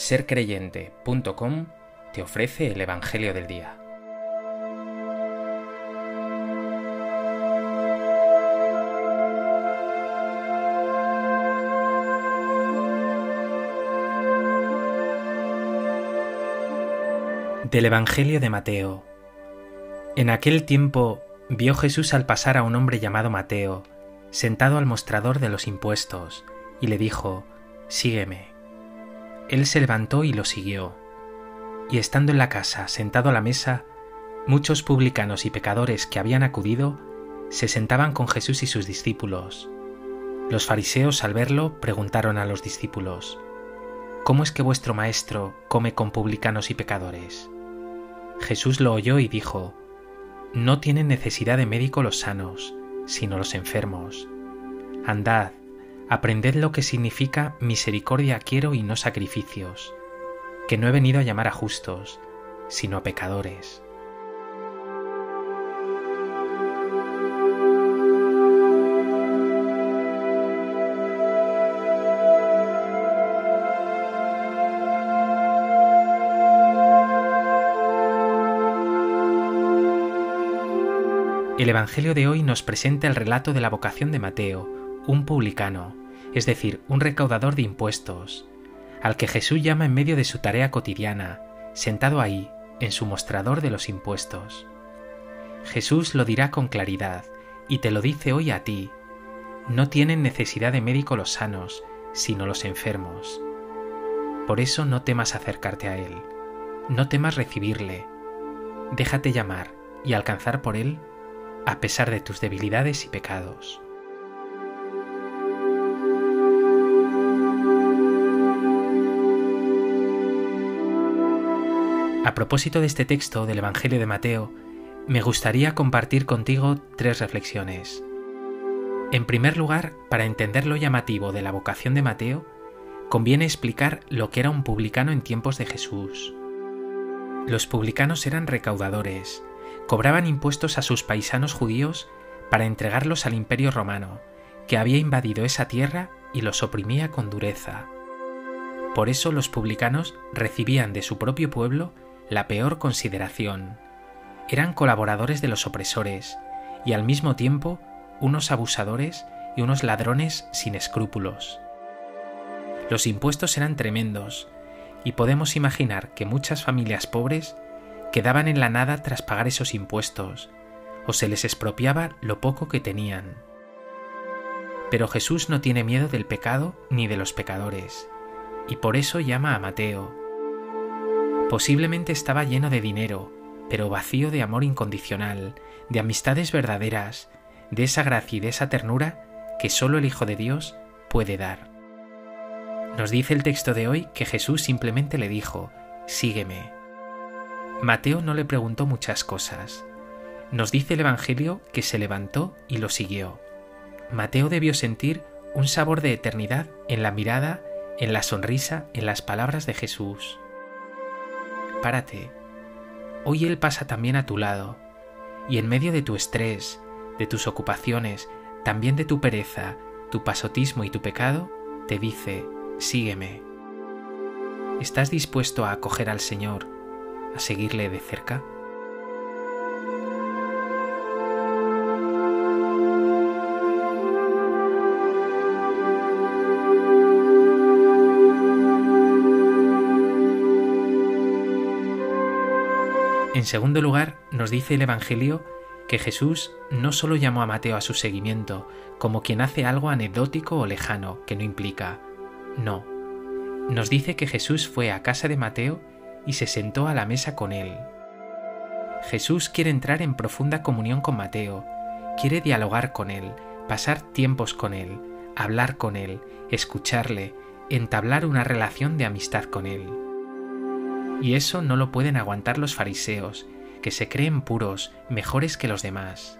sercreyente.com te ofrece el Evangelio del Día. Del Evangelio de Mateo. En aquel tiempo vio Jesús al pasar a un hombre llamado Mateo, sentado al mostrador de los impuestos, y le dijo, Sígueme. Él se levantó y lo siguió. Y estando en la casa, sentado a la mesa, muchos publicanos y pecadores que habían acudido se sentaban con Jesús y sus discípulos. Los fariseos al verlo preguntaron a los discípulos, ¿Cómo es que vuestro maestro come con publicanos y pecadores? Jesús lo oyó y dijo, No tienen necesidad de médico los sanos, sino los enfermos. Andad, aprended lo que significa misericordia quiero y no sacrificios, que no he venido a llamar a justos, sino a pecadores. El Evangelio de hoy nos presenta el relato de la vocación de Mateo, un publicano, es decir, un recaudador de impuestos, al que Jesús llama en medio de su tarea cotidiana, sentado ahí, en su mostrador de los impuestos. Jesús lo dirá con claridad, y te lo dice hoy a ti. No tienen necesidad de médico los sanos, sino los enfermos. Por eso no temas acercarte a Él, no temas recibirle. Déjate llamar y alcanzar por Él a pesar de tus debilidades y pecados. A propósito de este texto del Evangelio de Mateo, me gustaría compartir contigo tres reflexiones. En primer lugar, para entender lo llamativo de la vocación de Mateo, conviene explicar lo que era un publicano en tiempos de Jesús. Los publicanos eran recaudadores, cobraban impuestos a sus paisanos judíos para entregarlos al imperio romano, que había invadido esa tierra y los oprimía con dureza. Por eso los publicanos recibían de su propio pueblo la peor consideración. Eran colaboradores de los opresores y al mismo tiempo unos abusadores y unos ladrones sin escrúpulos. Los impuestos eran tremendos, y podemos imaginar que muchas familias pobres quedaban en la nada tras pagar esos impuestos, o se les expropiaba lo poco que tenían. Pero Jesús no tiene miedo del pecado ni de los pecadores, y por eso llama a Mateo. Posiblemente estaba lleno de dinero, pero vacío de amor incondicional, de amistades verdaderas, de esa gracia y de esa ternura que solo el Hijo de Dios puede dar. Nos dice el texto de hoy que Jesús simplemente le dijo, Sígueme. Mateo no le preguntó muchas cosas. Nos dice el Evangelio que se levantó y lo siguió. Mateo debió sentir un sabor de eternidad en la mirada, en la sonrisa, en las palabras de Jesús. Párate. Hoy Él pasa también a tu lado, y en medio de tu estrés, de tus ocupaciones, también de tu pereza, tu pasotismo y tu pecado, te dice, sígueme. ¿Estás dispuesto a acoger al Señor a seguirle de cerca? En segundo lugar, nos dice el Evangelio que Jesús no solo llamó a Mateo a su seguimiento como quien hace algo anecdótico o lejano que no implica. No. Nos dice que Jesús fue a casa de Mateo y se sentó a la mesa con él. Jesús quiere entrar en profunda comunión con Mateo, quiere dialogar con él, pasar tiempos con él, hablar con él, escucharle, entablar una relación de amistad con él. Y eso no lo pueden aguantar los fariseos, que se creen puros, mejores que los demás.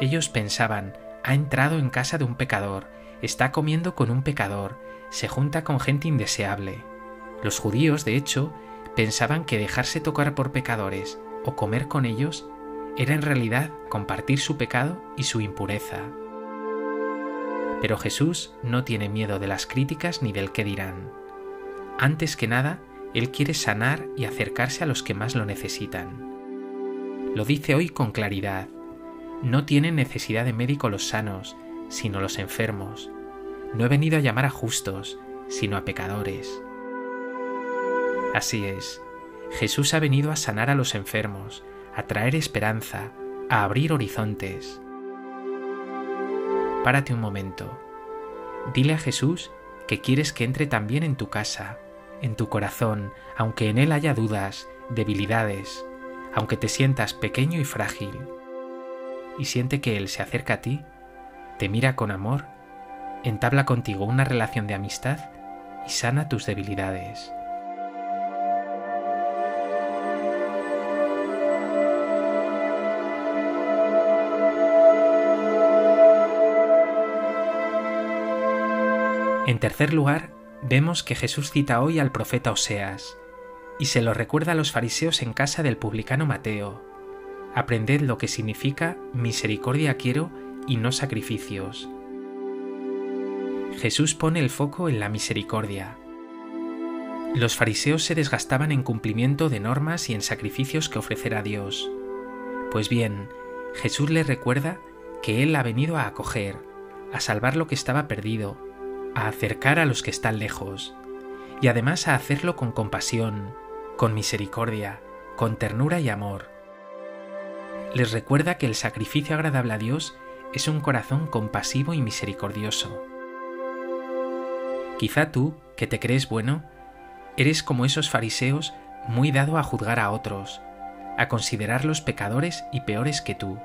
Ellos pensaban, ha entrado en casa de un pecador, está comiendo con un pecador, se junta con gente indeseable. Los judíos, de hecho, pensaban que dejarse tocar por pecadores o comer con ellos era en realidad compartir su pecado y su impureza. Pero Jesús no tiene miedo de las críticas ni del qué dirán. Antes que nada, Él quiere sanar y acercarse a los que más lo necesitan. Lo dice hoy con claridad. No tienen necesidad de médico los sanos, sino los enfermos. No he venido a llamar a justos, sino a pecadores. Así es, Jesús ha venido a sanar a los enfermos, a traer esperanza, a abrir horizontes. Párate un momento. Dile a Jesús que quieres que entre también en tu casa, en tu corazón, aunque en él haya dudas, debilidades, aunque te sientas pequeño y frágil. Y siente que Él se acerca a ti, te mira con amor, entabla contigo una relación de amistad y sana tus debilidades. En tercer lugar, vemos que Jesús cita hoy al profeta Oseas y se lo recuerda a los fariseos en casa del publicano Mateo. Aprended lo que significa misericordia quiero y no sacrificios. Jesús pone el foco en la misericordia. Los fariseos se desgastaban en cumplimiento de normas y en sacrificios que ofrecer a Dios. Pues bien, Jesús les recuerda que Él ha venido a acoger, a salvar lo que estaba perdido, a acercar a los que están lejos, y además a hacerlo con compasión, con misericordia, con ternura y amor. Les recuerda que el sacrificio agradable a Dios es un corazón compasivo y misericordioso. Quizá tú, que te crees bueno, eres como esos fariseos muy dado a juzgar a otros, a considerarlos pecadores y peores que tú.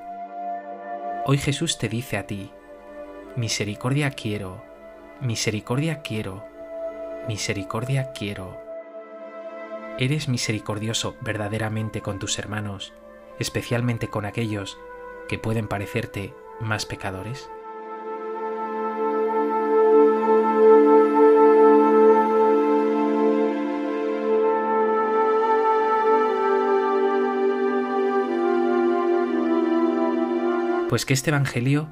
Hoy Jesús te dice a ti, misericordia quiero, Misericordia quiero, misericordia quiero. ¿Eres misericordioso verdaderamente con tus hermanos, especialmente con aquellos que pueden parecerte más pecadores? Pues que este Evangelio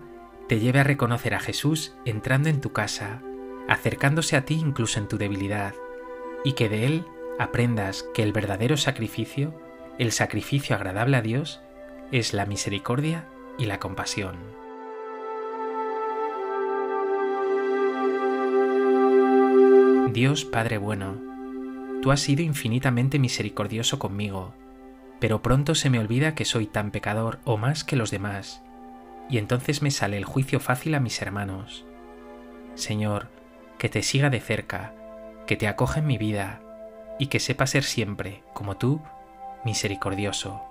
te lleve a reconocer a Jesús entrando en tu casa, acercándose a ti incluso en tu debilidad, y que de Él aprendas que el verdadero sacrificio, el sacrificio agradable a Dios, es la misericordia y la compasión. Dios Padre bueno, tú has sido infinitamente misericordioso conmigo, pero pronto se me olvida que soy tan pecador o más que los demás, y entonces me sale el juicio fácil a mis hermanos. Señor, que te siga de cerca, que te acoja en mi vida, y que sepa ser siempre, como tú, misericordioso.